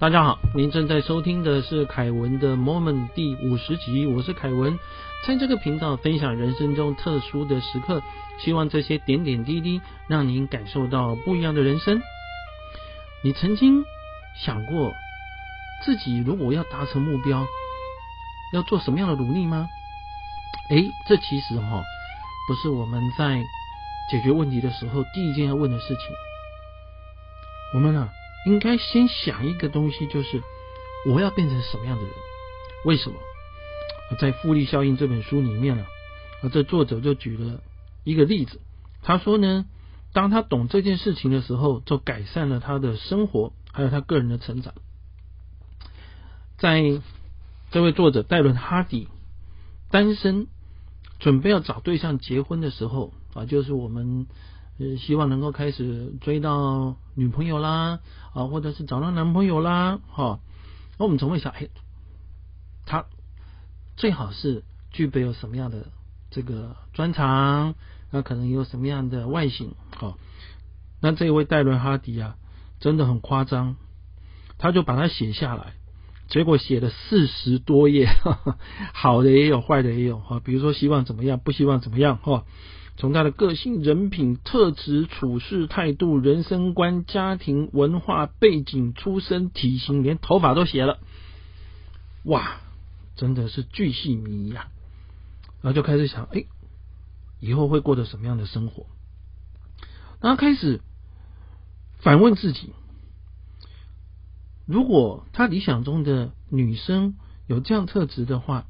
大家好，您正在收听的是凯文的 Moment 第五十集，我是凯文，在这个频道分享人生中特殊的时刻，希望这些点点滴滴让您感受到不一样的人生。你曾经想过自己如果要达成目标，要做什么样的努力吗？诶，这其实哈不是我们在解决问题的时候第一件要问的事情。我们啊。应该先想一个东西，就是我要变成什么样的人？为什么？在《复利效应》这本书里面呢啊，这作者就举了一个例子。他说呢，当他懂这件事情的时候，就改善了他的生活，还有他个人的成长。在这位作者戴伦哈迪单身，准备要找对象结婚的时候啊，就是我们。希望能够开始追到女朋友啦，啊，或者是找到男朋友啦，哈。那我们总会想，哎，他最好是具备有什么样的这个专长？那可能有什么样的外形？好，那这位戴伦哈迪啊，真的很夸张，他就把它写下来，结果写了四十多页，好的也有，坏的也有，哈。比如说希望怎么样，不希望怎么样，哈。从他的个性、人品、特质、处事态度、人生观、家庭文化背景、出身、体型，连头发都写了，哇，真的是巨细靡遗啊！然后就开始想，哎，以后会过着什么样的生活？然后开始反问自己：如果他理想中的女生有这样特质的话，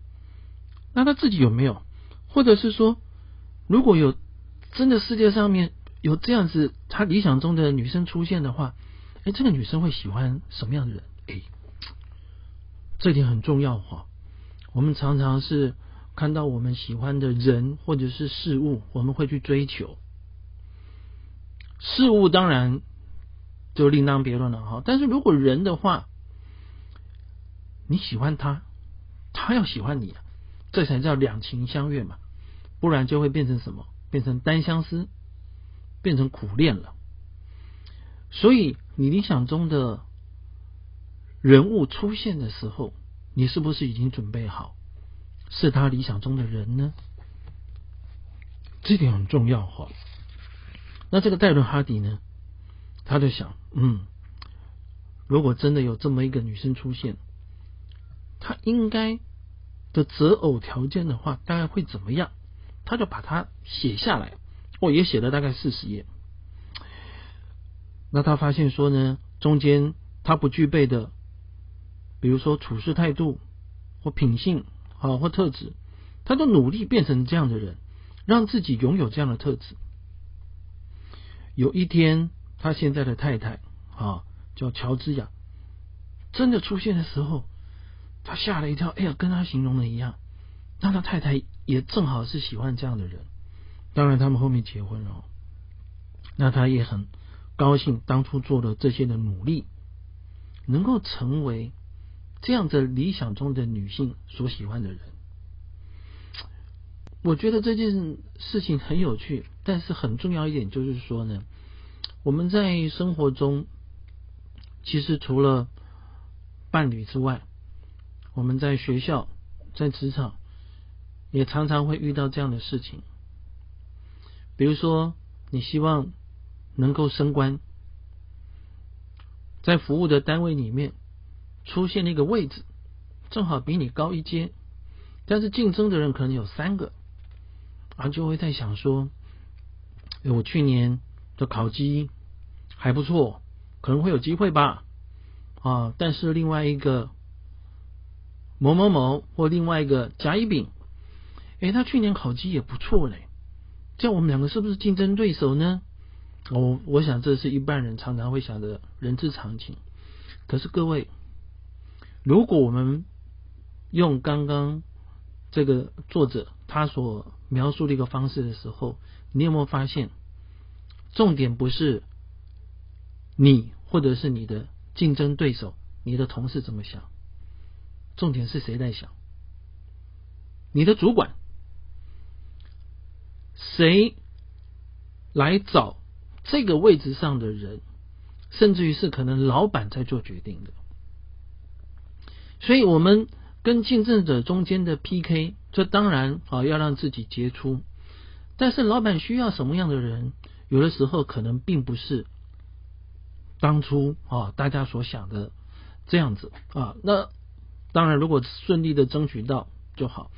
那他自己有没有？或者是说？如果有真的世界上面有这样子他理想中的女生出现的话，哎，这个女生会喜欢什么样的人？哎，这点很重要哈。我们常常是看到我们喜欢的人或者是事物，我们会去追求。事物当然就另当别论了哈。但是如果人的话，你喜欢他，他要喜欢你，这才叫两情相悦嘛。不然就会变成什么？变成单相思，变成苦恋了。所以，你理想中的人物出现的时候，你是不是已经准备好是他理想中的人呢？这点很重要哈。那这个戴伦哈迪呢？他就想，嗯，如果真的有这么一个女生出现，她应该的择偶条件的话，大概会怎么样？他就把它写下来，哦，也写了大概四十页。那他发现说呢，中间他不具备的，比如说处事态度或品性啊或特质，他都努力变成这样的人，让自己拥有这样的特质。有一天，他现在的太太啊叫乔治亚，真的出现的时候，他吓了一跳，哎呀，跟他形容的一样。那他太太。也正好是喜欢这样的人，当然他们后面结婚了，那他也很高兴当初做的这些的努力，能够成为这样的理想中的女性所喜欢的人。我觉得这件事情很有趣，但是很重要一点就是说呢，我们在生活中其实除了伴侣之外，我们在学校、在职场。也常常会遇到这样的事情，比如说，你希望能够升官，在服务的单位里面出现了一个位置，正好比你高一阶，但是竞争的人可能有三个，啊，就会在想说，我去年的考绩还不错，可能会有机会吧，啊，但是另外一个某某某或另外一个甲乙丙。哎，他去年考级也不错嘞，这样我们两个是不是竞争对手呢？我我想这是一般人常常会想的人之常情。可是各位，如果我们用刚刚这个作者他所描述的一个方式的时候，你有没有发现，重点不是你或者是你的竞争对手、你的同事怎么想，重点是谁在想？你的主管。谁来找这个位置上的人，甚至于是可能老板在做决定的，所以我们跟竞争者中间的 PK，这当然啊要让自己杰出。但是老板需要什么样的人？有的时候可能并不是当初啊大家所想的这样子啊。那当然，如果顺利的争取到就好。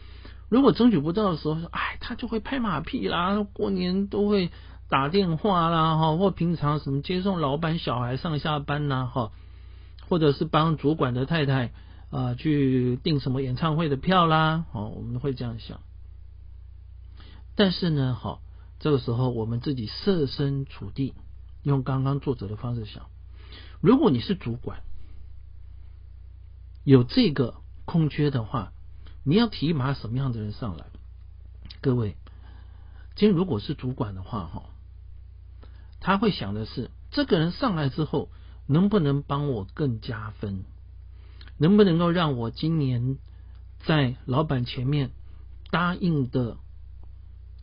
如果争取不到的时候，哎，他就会拍马屁啦，过年都会打电话啦，哈，或平常什么接送老板小孩上下班呐，哈，或者是帮主管的太太啊去订什么演唱会的票啦，哦，我们会这样想。但是呢，好，这个时候我们自己设身处地，用刚刚作者的方式想，如果你是主管，有这个空缺的话。你要提拔什么样的人上来？各位，今天如果是主管的话，哈，他会想的是，这个人上来之后，能不能帮我更加分？能不能够让我今年在老板前面答应的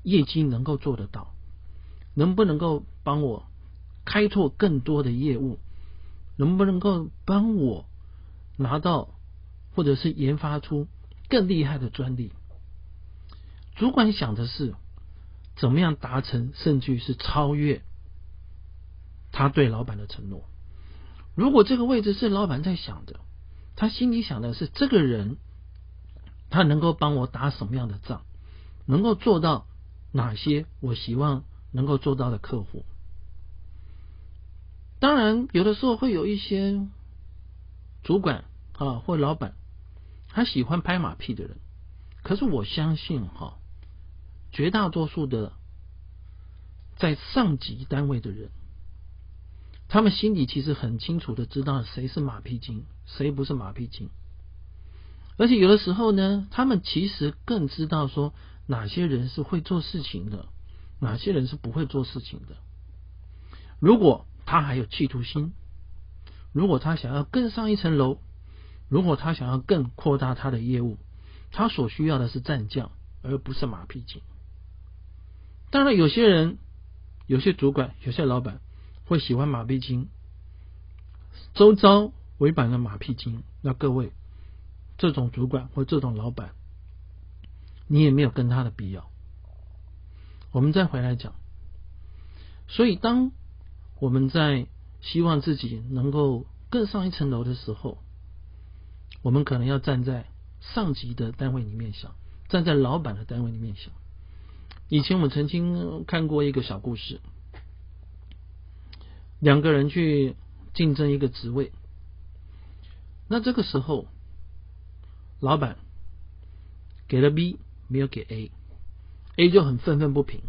业绩能够做得到？能不能够帮我开拓更多的业务？能不能够帮我拿到或者是研发出？更厉害的专利，主管想的是怎么样达成，甚至于是超越他对老板的承诺。如果这个位置是老板在想的，他心里想的是这个人他能够帮我打什么样的仗，能够做到哪些我希望能够做到的客户。当然，有的时候会有一些主管啊或老板。他喜欢拍马屁的人，可是我相信哈，绝大多数的在上级单位的人，他们心里其实很清楚的知道谁是马屁精，谁不是马屁精。而且有的时候呢，他们其实更知道说哪些人是会做事情的，哪些人是不会做事情的。如果他还有企图心，如果他想要更上一层楼。如果他想要更扩大他的业务，他所需要的是战将，而不是马屁精。当然，有些人、有些主管、有些老板会喜欢马屁精，周遭围满了马屁精。那各位，这种主管或这种老板，你也没有跟他的必要。我们再回来讲，所以当我们在希望自己能够更上一层楼的时候，我们可能要站在上级的单位里面想，站在老板的单位里面想。以前我们曾经看过一个小故事，两个人去竞争一个职位，那这个时候，老板给了 B，没有给 A，A 就很愤愤不平，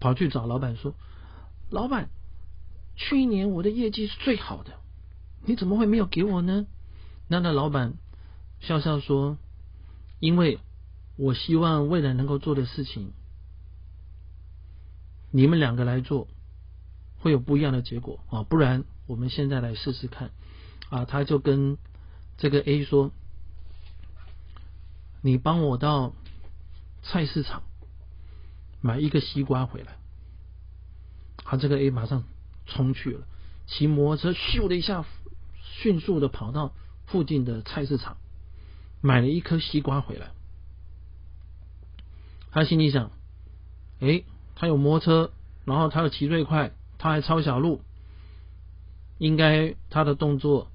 跑去找老板说：“老板，去年我的业绩是最好的，你怎么会没有给我呢？”那那老板笑笑说：“因为我希望未来能够做的事情，你们两个来做，会有不一样的结果啊！不然我们现在来试试看啊！”他就跟这个 A 说：“你帮我到菜市场买一个西瓜回来。”他，这个 A 马上冲去了，骑摩托车咻的一下，迅速的跑到。附近的菜市场买了一颗西瓜回来，他心里想：哎，他有摩托车，然后他又骑最快，他还抄小路，应该他的动作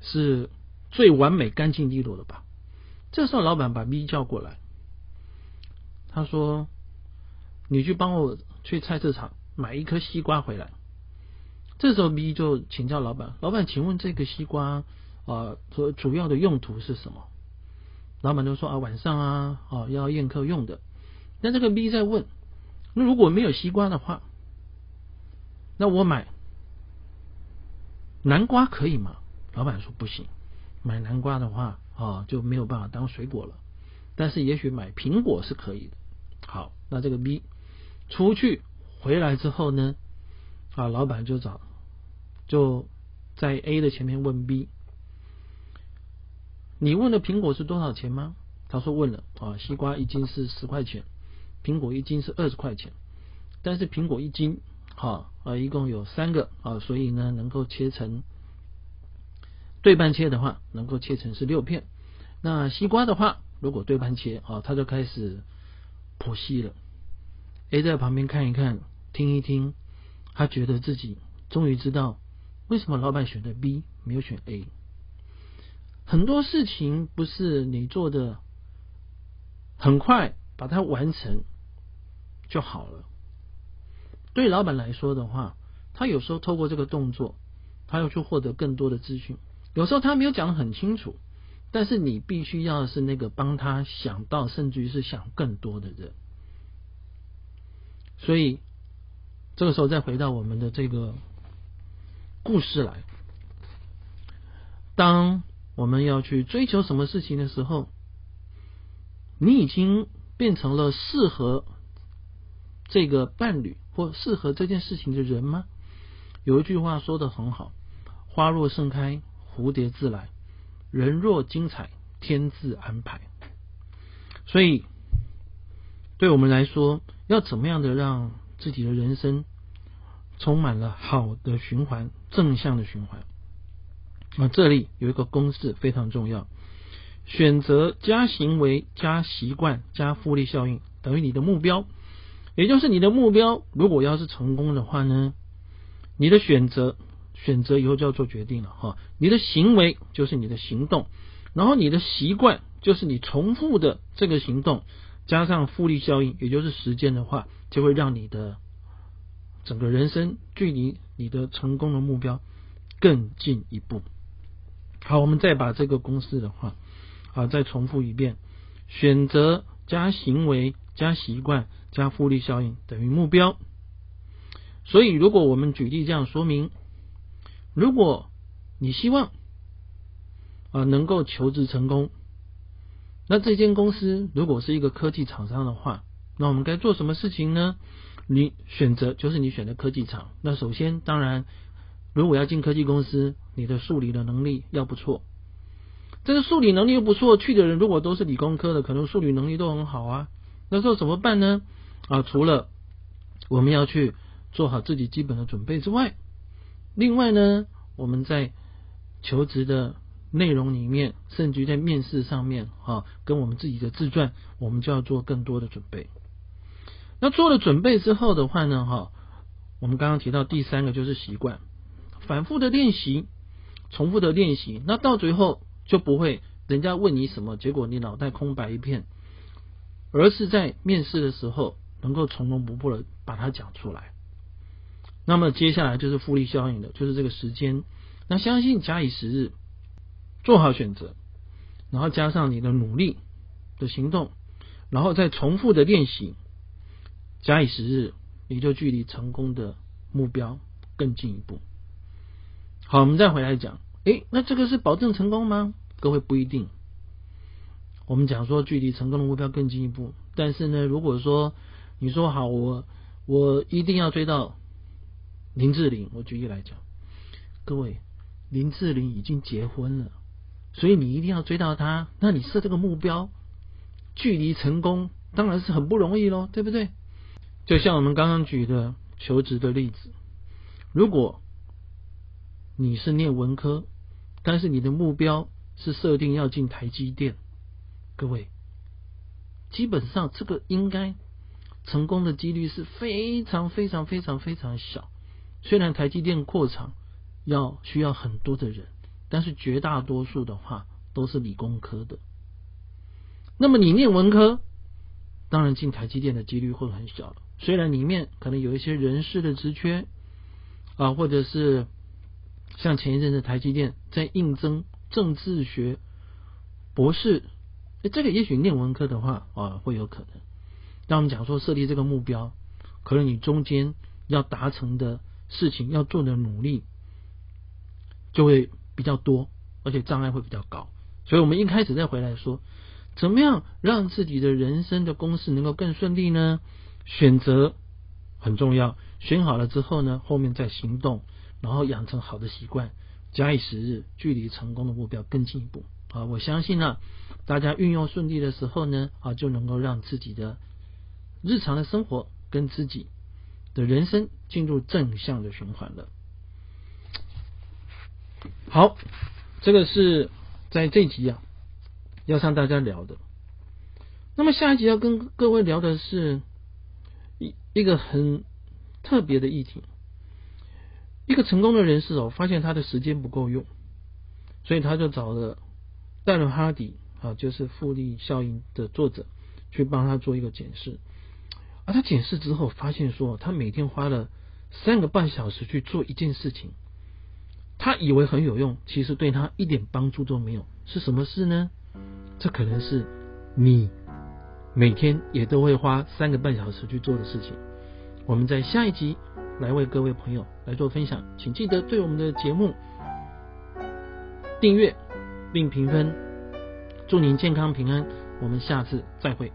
是最完美、干净利落的吧？这时候，老板把 B 叫过来，他说：“你去帮我去菜市场买一颗西瓜回来。”这时候，B 就请教老板：“老板，请问这个西瓜？”啊，主主要的用途是什么？老板就说啊，晚上啊，啊要宴客用的。那这个 B 在问，那如果没有西瓜的话，那我买南瓜可以吗？老板说不行，买南瓜的话啊就没有办法当水果了。但是也许买苹果是可以的。好，那这个 B 出去回来之后呢，啊，老板就找就在 A 的前面问 B。你问的苹果是多少钱吗？他说问了啊，西瓜一斤是十块钱，苹果一斤是二十块钱，但是苹果一斤哈啊一共有三个啊，所以呢能够切成对半切的话，能够切成是六片。那西瓜的话，如果对半切啊，他就开始剖析了。A 在旁边看一看，听一听，他觉得自己终于知道为什么老板选的 B 没有选 A。很多事情不是你做的很快把它完成就好了。对老板来说的话，他有时候透过这个动作，他要去获得更多的资讯。有时候他没有讲的很清楚，但是你必须要是那个帮他想到，甚至于是想更多的人。所以这个时候再回到我们的这个故事来，当我们要去追求什么事情的时候，你已经变成了适合这个伴侣或适合这件事情的人吗？有一句话说的很好：“花若盛开，蝴蝶自来；人若精彩，天自安排。”所以，对我们来说，要怎么样的让自己的人生充满了好的循环、正向的循环？那这里有一个公式非常重要：选择加行为加习惯加复利效应等于你的目标，也就是你的目标如果要是成功的话呢？你的选择，选择以后就要做决定了哈。你的行为就是你的行动，然后你的习惯就是你重复的这个行动，加上复利效应，也就是时间的话，就会让你的整个人生距离你的成功的目标更进一步。好，我们再把这个公式的话啊再重复一遍：选择加行为加习惯加复利效应等于目标。所以，如果我们举例这样说明，如果你希望啊能够求职成功，那这间公司如果是一个科技厂商的话，那我们该做什么事情呢？你选择就是你选的科技厂。那首先，当然，如果要进科技公司，你的数理的能力要不错。这个数理能力又不错，去的人如果都是理工科的，可能数理能力都很好啊。那时候怎么办呢？啊，除了我们要去。做好自己基本的准备之外，另外呢，我们在求职的内容里面，甚至于在面试上面，哈，跟我们自己的自传，我们就要做更多的准备。那做了准备之后的话呢，哈，我们刚刚提到第三个就是习惯，反复的练习，重复的练习，那到最后就不会人家问你什么，结果你脑袋空白一片，而是在面试的时候能够从容不迫的把它讲出来。那么接下来就是复利效应的，就是这个时间。那相信假以时日，做好选择，然后加上你的努力的行动，然后再重复的练习，假以时日，你就距离成功的目标更进一步。好，我们再回来讲，诶，那这个是保证成功吗？各位不一定。我们讲说距离成功的目标更进一步，但是呢，如果说你说好，我我一定要追到。林志玲，我举例来讲，各位，林志玲已经结婚了，所以你一定要追到她。那你设这个目标，距离成功当然是很不容易喽，对不对？就像我们刚刚举的求职的例子，如果你是念文科，但是你的目标是设定要进台积电，各位，基本上这个应该成功的几率是非常非常非常非常小。虽然台积电扩厂要需要很多的人，但是绝大多数的话都是理工科的。那么你念文科，当然进台积电的几率会很小了。虽然里面可能有一些人事的职缺啊，或者是像前一阵子台积电在应征政治学博士，这个也许念文科的话啊会有可能。当我们讲说设立这个目标，可能你中间要达成的。事情要做的努力就会比较多，而且障碍会比较高。所以，我们一开始再回来说，怎么样让自己的人生的公式能够更顺利呢？选择很重要，选好了之后呢，后面再行动，然后养成好的习惯，假以时日，距离成功的目标更进一步啊！我相信呢，大家运用顺利的时候呢，啊，就能够让自己的日常的生活跟自己。的人生进入正向的循环了。好，这个是在这集啊要向大家聊的。那么下一集要跟各位聊的是一一个很特别的议题。一个成功的人士哦，发现他的时间不够用，所以他就找了戴伦哈迪啊，就是复利效应的作者，去帮他做一个检视。而他检视之后，发现说他每天花了三个半小时去做一件事情，他以为很有用，其实对他一点帮助都没有。是什么事呢？这可能是你每天也都会花三个半小时去做的事情。我们在下一集。来为各位朋友来做分享，请记得对我们的节目订阅并评分，祝您健康平安，我们下次再会。